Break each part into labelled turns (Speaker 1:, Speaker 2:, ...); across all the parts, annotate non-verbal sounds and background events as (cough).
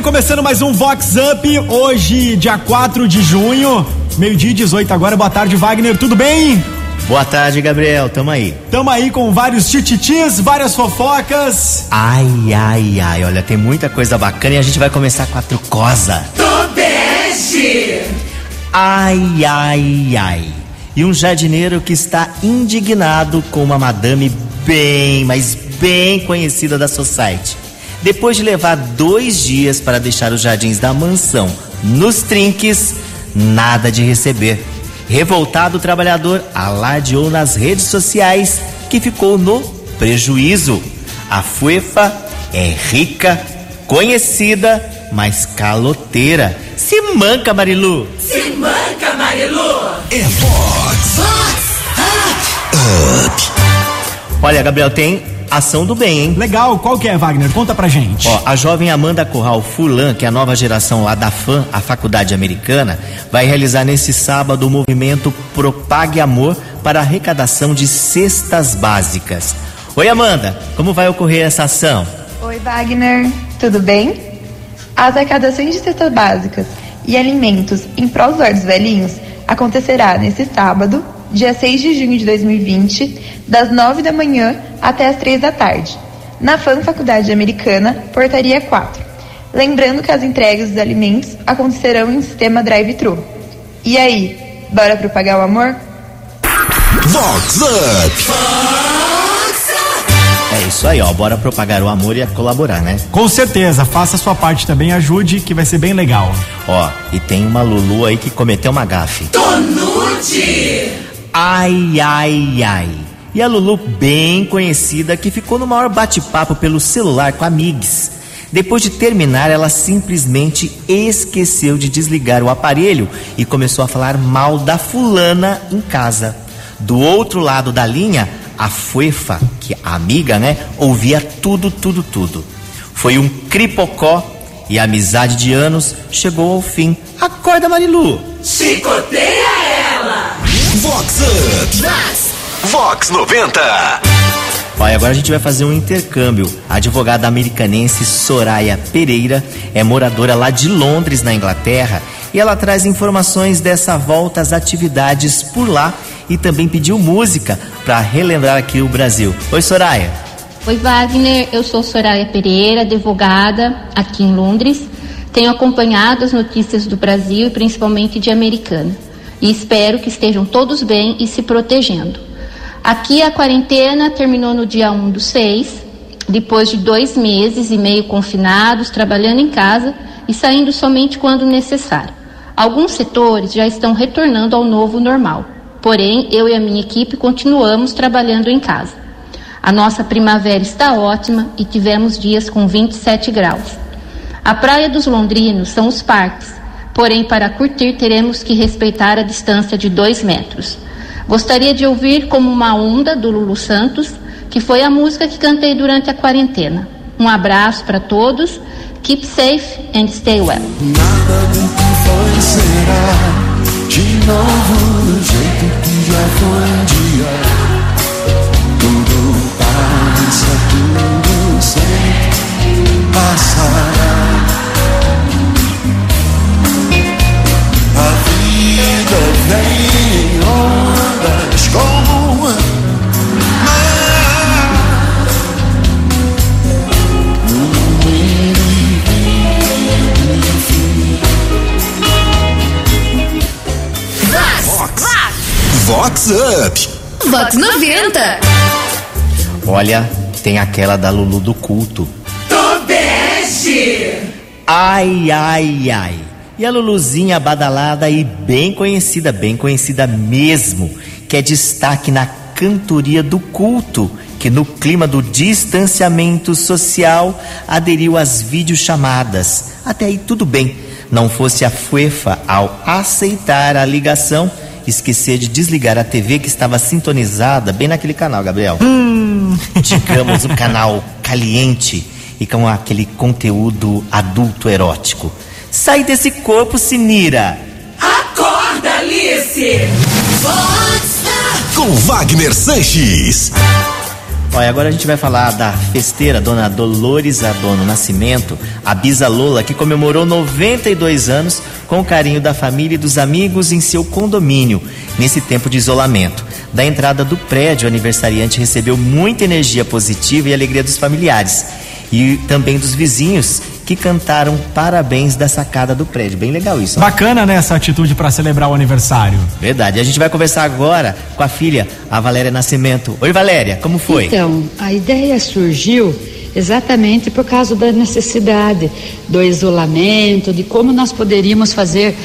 Speaker 1: bem, começando mais um Vox Up, hoje, dia 4 de junho, meio-dia 18 agora. Boa tarde, Wagner, tudo bem?
Speaker 2: Boa tarde, Gabriel, tamo aí.
Speaker 1: Tamo aí com vários tititis, várias fofocas.
Speaker 2: Ai, ai, ai, olha, tem muita coisa bacana e a gente vai começar com a trucosa.
Speaker 3: Tobeste!
Speaker 2: Ai, ai, ai. E um jardineiro que está indignado com uma madame bem, mas bem conhecida da Society. Depois de levar dois dias para deixar os jardins da mansão nos trinques, nada de receber. Revoltado, o trabalhador alardeou nas redes sociais que ficou no prejuízo. A Fuefa é rica, conhecida, mas caloteira. Se manca, Marilu!
Speaker 3: Se manca, Marilu!
Speaker 4: É Vox Up.
Speaker 2: Olha, Gabriel, tem ação do bem, hein?
Speaker 1: Legal, qual que é, Wagner? Conta pra gente.
Speaker 2: Ó, a jovem Amanda Corral Fulan, que é a nova geração lá da FAM, a faculdade americana, vai realizar nesse sábado o movimento Propague Amor para arrecadação de cestas básicas. Oi, Amanda, como vai ocorrer essa ação?
Speaker 5: Oi, Wagner, tudo bem? As arrecadações de cestas básicas e alimentos em prol dos velhinhos acontecerá nesse sábado, dia 6 de junho de 2020, das 9 da manhã até as 3 da tarde, na FAM Faculdade Americana, Portaria 4. Lembrando que as entregas dos alimentos acontecerão em sistema drive-thru. E aí, bora propagar o amor?
Speaker 4: Vox Up.
Speaker 2: É isso aí, ó, bora propagar o amor e colaborar, né?
Speaker 1: Com certeza, faça a sua parte também, ajude, que vai ser bem legal.
Speaker 2: Ó, e tem uma Lulu aí que cometeu uma gafe.
Speaker 3: Tonude!
Speaker 2: Ai, ai, ai. E a Lulu, bem conhecida, que ficou no maior bate-papo pelo celular com a Migs. Depois de terminar, ela simplesmente esqueceu de desligar o aparelho e começou a falar mal da fulana em casa. Do outro lado da linha, a Fuefa, que a amiga, né, ouvia tudo, tudo, tudo. Foi um cripocó e a amizade de anos chegou ao fim. Acorda, Marilu!
Speaker 3: Chicoteia!
Speaker 4: Vox Up. Vox 90.
Speaker 2: Olha, agora a gente vai fazer um intercâmbio. A advogada americanense Soraya Pereira é moradora lá de Londres, na Inglaterra, e ela traz informações dessa volta às atividades por lá e também pediu música para relembrar aqui o Brasil. Oi, Soraya.
Speaker 6: Oi, Wagner. Eu sou Soraya Pereira, advogada aqui em Londres. Tenho acompanhado as notícias do Brasil e principalmente de Americana. E espero que estejam todos bem e se protegendo. Aqui a quarentena terminou no dia 1 do 6, depois de dois meses e meio confinados, trabalhando em casa e saindo somente quando necessário. Alguns setores já estão retornando ao novo normal, porém eu e a minha equipe continuamos trabalhando em casa. A nossa primavera está ótima e tivemos dias com 27 graus. A praia dos londrinos são os parques, porém para curtir teremos que respeitar a distância de 2 metros. Gostaria de ouvir como uma onda do Lulu Santos, que foi a música que cantei durante a quarentena. Um abraço para todos. Keep safe and stay well.
Speaker 7: Nada do que foi será de novo do jeito que já foi um dia. Tudo passa, tudo sempre passará.
Speaker 4: Vox Up.
Speaker 8: Vox 90.
Speaker 2: Olha, tem aquela da Lulu do culto.
Speaker 3: Tobeste!
Speaker 2: Ai, ai, ai. E a Luluzinha badalada e bem conhecida, bem conhecida mesmo, que é destaque na cantoria do culto, que no clima do distanciamento social aderiu às videochamadas. Até aí tudo bem. Não fosse a Fuefa ao aceitar a ligação, esquecer de desligar a TV que estava sintonizada bem naquele canal, Gabriel. Digamos, um (laughs) canal caliente e com aquele conteúdo adulto erótico. Sai desse corpo, Sinira!
Speaker 3: Acorda, Alice!
Speaker 4: Com Wagner Sanches.
Speaker 2: Olha, agora a gente vai falar da festeira Dona Dolores Adono Nascimento, a Bisa Lola, que comemorou 92 anos com o carinho da família e dos amigos em seu condomínio, nesse tempo de isolamento. Da entrada do prédio, o aniversariante recebeu muita energia positiva e alegria dos familiares e também dos vizinhos que cantaram parabéns da sacada do prédio. Bem legal isso. Né?
Speaker 1: Bacana, né, essa atitude para celebrar o aniversário.
Speaker 2: Verdade. A gente vai conversar agora com a filha, a Valéria Nascimento. Oi, Valéria, como foi?
Speaker 9: Então, a ideia surgiu exatamente por causa da necessidade do isolamento, de como nós poderíamos fazer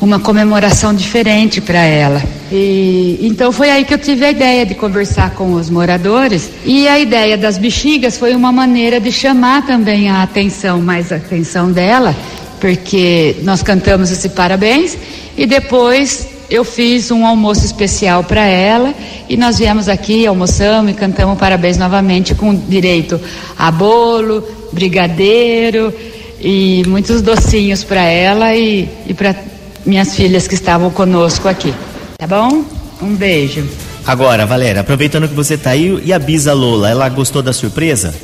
Speaker 9: uma comemoração diferente para ela. E então foi aí que eu tive a ideia de conversar com os moradores. E a ideia das bexigas foi uma maneira de chamar também a atenção, mais a atenção dela, porque nós cantamos esse parabéns. E depois eu fiz um almoço especial para ela. E nós viemos aqui, almoçamos e cantamos parabéns novamente com direito a bolo, brigadeiro e muitos docinhos para ela e, e para minhas filhas que estavam conosco aqui. Tá bom? Um beijo.
Speaker 2: Agora, Valéria, aproveitando que você tá aí, e a Bisa Lola, ela gostou da surpresa?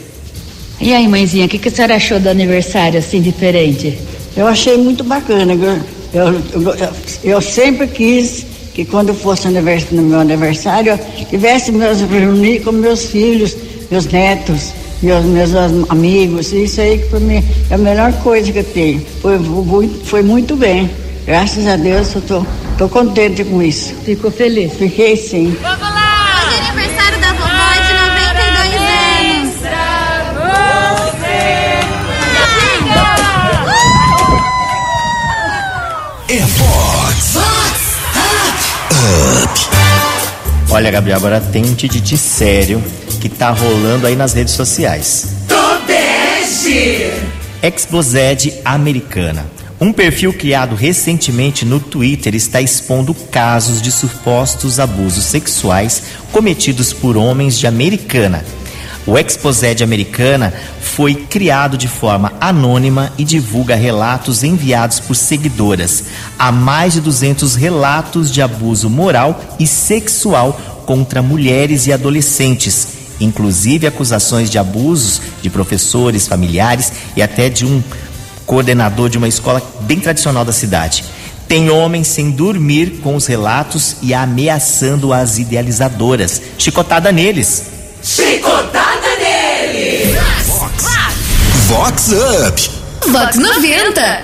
Speaker 9: E aí, mãezinha, o que, que a senhora achou do aniversário assim diferente?
Speaker 10: Eu achei muito bacana. Eu, eu, eu, eu sempre quis que quando fosse no meu aniversário, eu tivesse meus reunir com meus filhos, meus netos, meus, meus amigos. Isso aí que para mim é a melhor coisa que eu tenho. Foi, foi muito bem. Graças a Deus eu tô, tô contente com isso.
Speaker 9: Ficou feliz?
Speaker 10: Fiquei sim.
Speaker 11: Vamos lá! Hoje é aniversário da vovó de 92 anos.
Speaker 4: É Fox. Up.
Speaker 2: Olha, Gabriel, agora tem um tititi sério que tá rolando aí nas redes sociais.
Speaker 3: Tobeste!
Speaker 2: Exposed Americana. Um perfil criado recentemente no Twitter está expondo casos de supostos abusos sexuais cometidos por homens de Americana. O Exposed Americana foi criado de forma anônima e divulga relatos enviados por seguidoras. Há mais de 200 relatos de abuso moral e sexual contra mulheres e adolescentes, inclusive acusações de abusos de professores, familiares e até de um coordenador de uma escola bem tradicional da cidade. Tem homens sem dormir com os relatos e ameaçando as idealizadoras. Chicotada neles.
Speaker 3: Chicotada nele!
Speaker 4: Vox Up.
Speaker 8: Vox 90.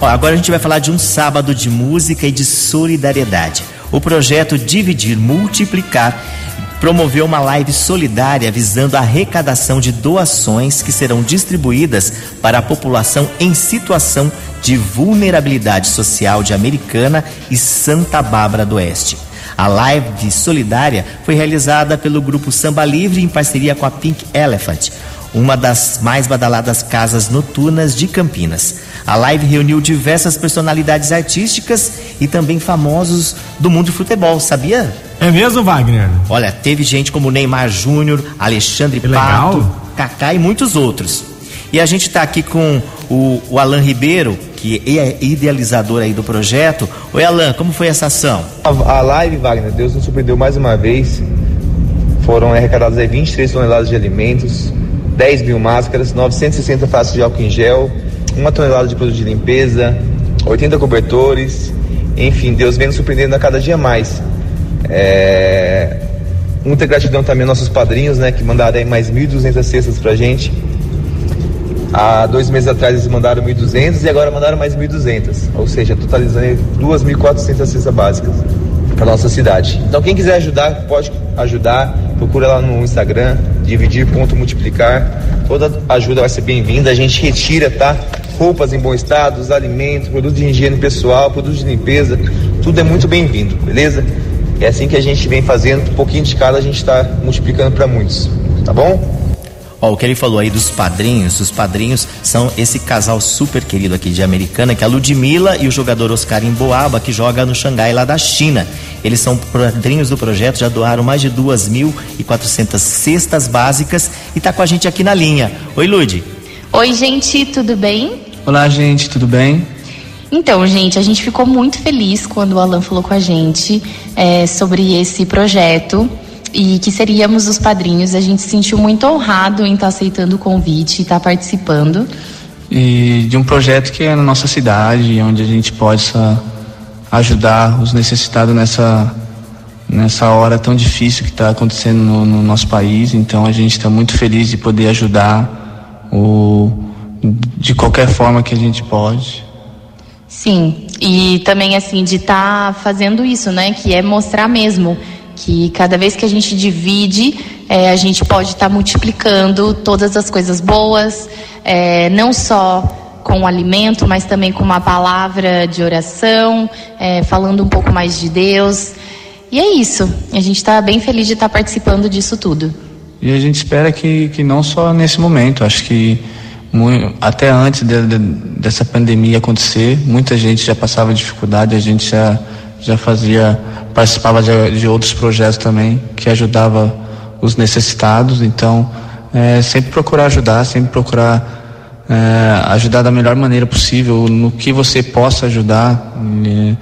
Speaker 2: Ó, agora a gente vai falar de um sábado de música e de solidariedade. O projeto Dividir Multiplicar promoveu uma live solidária visando a arrecadação de doações que serão distribuídas para a população em situação de vulnerabilidade social de Americana e Santa Bárbara do Oeste. A live solidária foi realizada pelo grupo Samba Livre em parceria com a Pink Elephant, uma das mais badaladas casas noturnas de Campinas. A live reuniu diversas personalidades artísticas e também famosos do mundo do futebol, sabia?
Speaker 1: É mesmo, Wagner?
Speaker 2: Olha, teve gente como Neymar Júnior, Alexandre
Speaker 1: Que
Speaker 2: Pato,
Speaker 1: legal.
Speaker 2: Kaká e muitos outros. E a gente está aqui com o, o Alan Ribeiro, que é idealizador aí do projeto. Oi, Alan, como foi essa ação?
Speaker 12: A, a live, Wagner, Deus nos surpreendeu mais uma vez. Foram arrecadadas aí 23 toneladas de alimentos, 10 mil máscaras, 960 faixas de álcool em gel, uma tonelada de produto de limpeza, 80 cobertores. Enfim, Deus vem nos surpreendendo a cada dia mais. É, Muita gratidão também aos nossos padrinhos, né, que mandaram aí mais 1.200 cestas pra gente. Há dois meses atrás eles mandaram 1.200 e agora mandaram mais 1.200, ou seja, totalizando aí 2.400 cestas básicas para nossa cidade. Então quem quiser ajudar, pode ajudar, procura lá no Instagram, dividir.multiplicar. Toda ajuda vai ser bem-vinda, a gente retira, tá? Roupas em bom estado, os alimentos, produtos de higiene pessoal, produtos de limpeza, tudo é muito bem-vindo, beleza? É assim que a gente vem fazendo, um pouquinho de cada a gente está multiplicando para muitos, tá bom?
Speaker 2: Ó, o que ele falou aí dos padrinhos, os padrinhos são esse casal super querido aqui de Americana, que é a Ludmilla e o jogador Oscar Emboaba, que joga no Xangai lá da China. Eles são padrinhos do projeto, já doaram mais de 2.400 cestas básicas e tá com a gente aqui na linha. Oi, Lud.
Speaker 13: Oi, gente, tudo bem?
Speaker 14: Olá, gente, tudo bem?
Speaker 13: Então, gente, a gente ficou muito feliz quando o Alan falou com a gente é, sobre esse projeto. e que seríamos os padrinhos. A gente se sentiu muito honrado em estar aceitando o convite e estar participando.
Speaker 14: E de um projeto que é na nossa cidade, onde a gente possa ajudar os necessitados nessa, nessa hora tão difícil que está acontecendo no, no, nosso país. Então a gente está muito feliz de poder ajudar o, de qualquer forma que a gente pode.
Speaker 13: Sim, e também assim de estar tá fazendo isso, né? Que é mostrar mesmo que cada vez que a gente divide, é, a gente pode estar tá multiplicando todas as coisas boas, é, não só com o alimento, mas também com uma palavra de oração, é, falando um pouco mais de Deus. E é isso. A gente está bem feliz de estar tá participando disso tudo.
Speaker 14: E a gente espera que, que não só nesse momento, acho que até antes de, de, dessa pandemia acontecer, muita gente já passava dificuldade, a gente já, já fazia, participava de, de outros projetos também que ajudava os necessitados. Então, é, sempre procurar ajudar, sempre procurar é, ajudar da melhor maneira possível, no que você possa ajudar. É,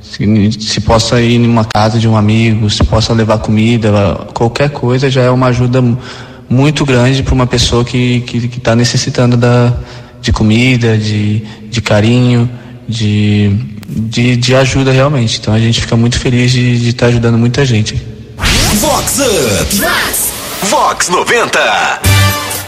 Speaker 14: se, se, possa ir numa casa de um amigo, se possa levar comida, qualquer coisa já é uma ajuda muito grande para uma pessoa que está que, que tá necessitando da, de comida, de, de carinho, de, de, de ajuda realmente. Então a gente fica muito feliz de estar de tá ajudando muita gente.
Speaker 4: Vox Up! Vox 90!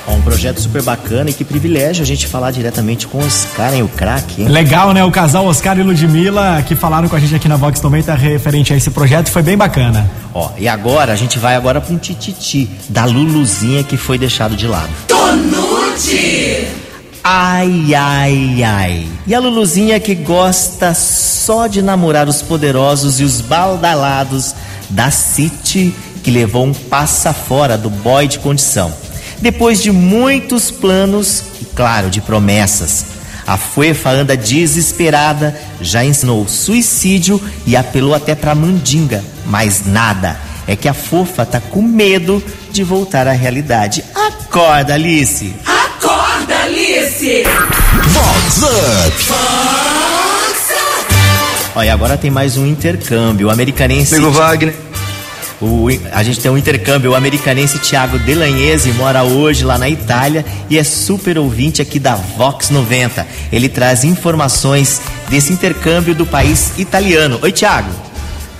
Speaker 2: Um projeto super bacana e que privilégio a gente falar diretamente com Oscar e o craque.
Speaker 1: Legal, né? O casal Oscar e Ludmilla que falaram com a gente aqui na Vox também tá referente a esse projeto, foi bem bacana.
Speaker 2: Ó, e agora a gente vai agora para um tititi da Luluzinha que foi deixado de lado.
Speaker 3: Tonute!
Speaker 2: Ai, ai, ai. E a Luluzinha que gosta só de namorar os poderosos e os baldalados da City que levou um passa fora do boy de condição. Depois de muitos planos e, claro, de promessas, a Fuefa anda desesperada, já ensinou suicídio e apelou até pra mandinga, mas nada. É que a fofa tá com medo de voltar à realidade. Acorda, Alice!
Speaker 3: Acorda, Alice!
Speaker 4: Vox Up!
Speaker 2: Olha, agora tem mais um intercâmbio. O americanense.
Speaker 15: Amigo Wagner.
Speaker 2: O, a gente tem um intercâmbio. O americanense Thiago Delagnese mora hoje lá na Itália e é super ouvinte aqui da Vox 90. Ele traz informações desse intercâmbio do país italiano. Oi, Thiago.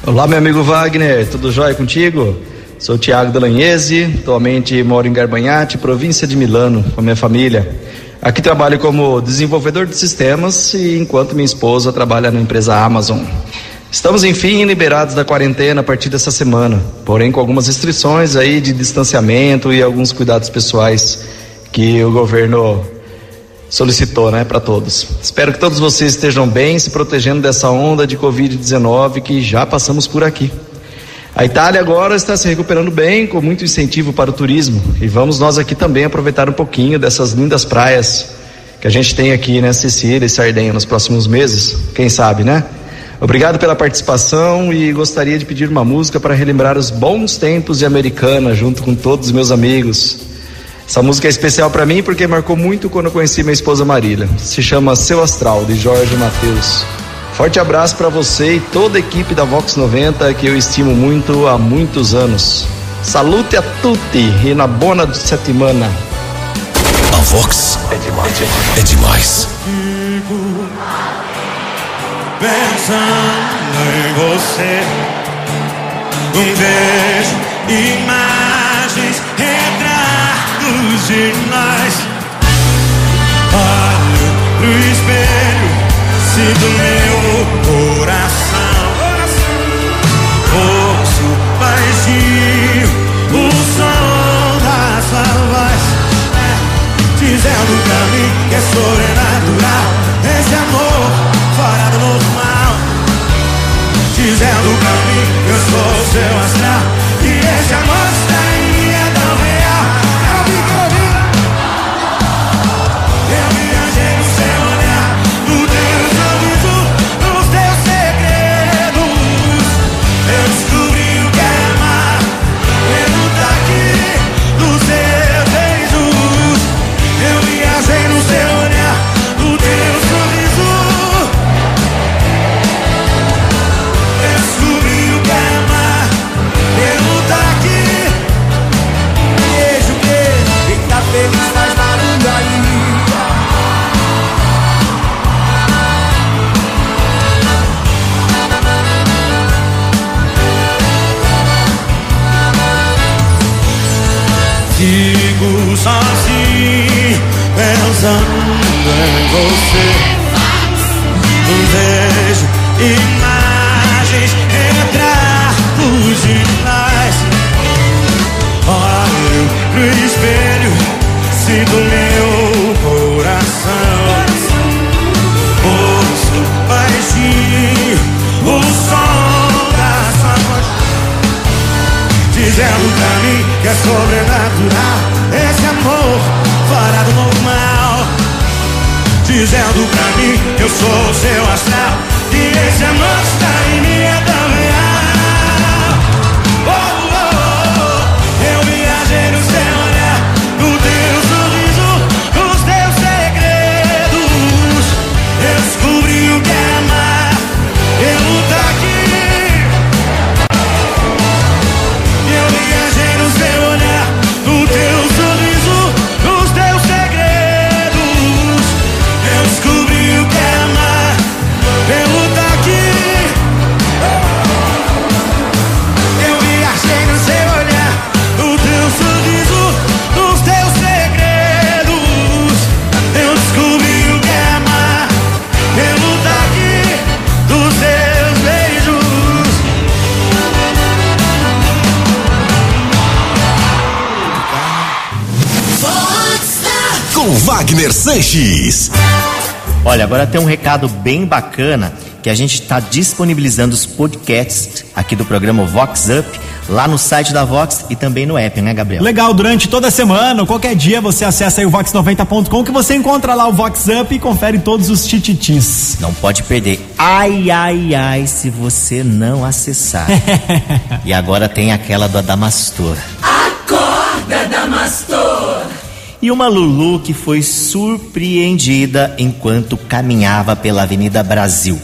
Speaker 15: Olá, meu amigo Wagner. Tudo jóia contigo? Sou Thiago Delagnese, atualmente moro em Garbanhati, província de Milano, com minha família. Aqui trabalho como desenvolvedor de sistemas e enquanto minha esposa trabalha na empresa Amazon. Estamos, enfim, liberados da quarentena a partir dessa semana, porém com algumas restrições aí de distanciamento e alguns cuidados pessoais que o governo solicitou, né, para todos. Espero que todos vocês estejam bem, se protegendo dessa onda de Covid-19 que já passamos por aqui. A Itália agora está se recuperando bem, com muito incentivo para o turismo, e vamos nós aqui também aproveitar um pouquinho dessas lindas praias que a gente tem aqui, né, Sicília e Sardenha nos próximos meses, quem sabe, né? Obrigado pela participação e gostaria de pedir uma música para relembrar os bons tempos de Americana junto com todos os meus amigos. Essa música é especial para mim porque marcou muito quando eu conheci minha esposa Marília. Se chama Seu Astral, de Jorge Matheus. Forte abraço para você e toda a equipe da Vox 90 que eu estimo muito há muitos anos. Salute a tutti e na bona settimana.
Speaker 4: A Vox é demais. É demais
Speaker 16: pensando em você. Um beijo, imagens, retratos de nós. Olho pro espelho, sinto meu coração. Ouço baixinho o som da sua voz. Dizendo pra mim que é sobrenatural Dizendo você. Vejo imagens entrar nos demais. Olho pro espelho, sinto meu coração. Ouço baixinho o som da sua voz. Dizendo pra mim que é sobrenatural Dizendo pra mim eu sou o seu astral
Speaker 4: Com Wagner Sanches.
Speaker 2: Olha, agora tem um recado bem bacana que a gente está disponibilizando os podcasts aqui do programa Vox Up lá no site da Vox e também no app, né, Gabriel?
Speaker 1: Legal, durante toda a semana, qualquer dia você acessa aí o vox90.com que você encontra lá o Vox Up e confere todos os tititis.
Speaker 2: Não pode perder. Ai, ai, ai, se você não acessar. (laughs) e agora tem aquela do Adamastor.
Speaker 3: Acorda, Damastor.
Speaker 2: E uma Lulu que foi surpreendida enquanto caminhava pela Avenida Brasil.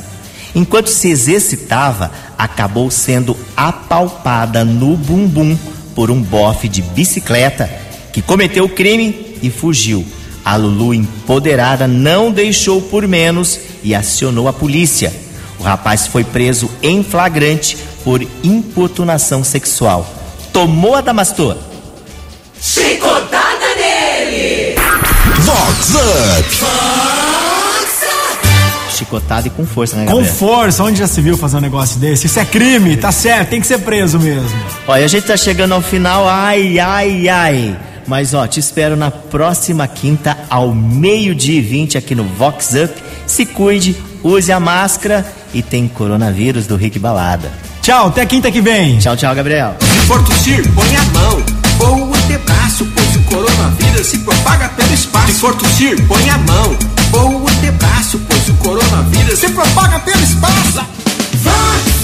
Speaker 2: Enquanto se exercitava, acabou sendo apalpada no bumbum por um bofe de bicicleta que cometeu o crime e fugiu. A Lulu, empoderada, não deixou por menos e acionou a polícia. O rapaz foi preso em flagrante por importunação sexual. Tomou a Damastor.
Speaker 3: Nele.
Speaker 4: Vox Up.
Speaker 2: Chicotada e com força, né,
Speaker 1: Com
Speaker 2: Gabriel?
Speaker 1: força, onde já se viu fazer um negócio desse? Isso é crime, tá certo, tem que ser preso mesmo.
Speaker 2: Olha, a gente tá chegando ao final, ai, ai, ai. Mas ó, te espero na próxima quinta, ao meio-dia e 20 aqui no Vox Up. Se cuide, use a máscara e tem coronavírus do Rick Balada.
Speaker 1: Tchau, até quinta que vem.
Speaker 2: Tchau, tchau, Gabriel.
Speaker 17: Se for tossir, põe a mão pois o coronavírus se propaga pelo espaço. Se for tossir, põe a mão ou o antebraço, pois o coronavírus se propaga pelo espaço. Vá!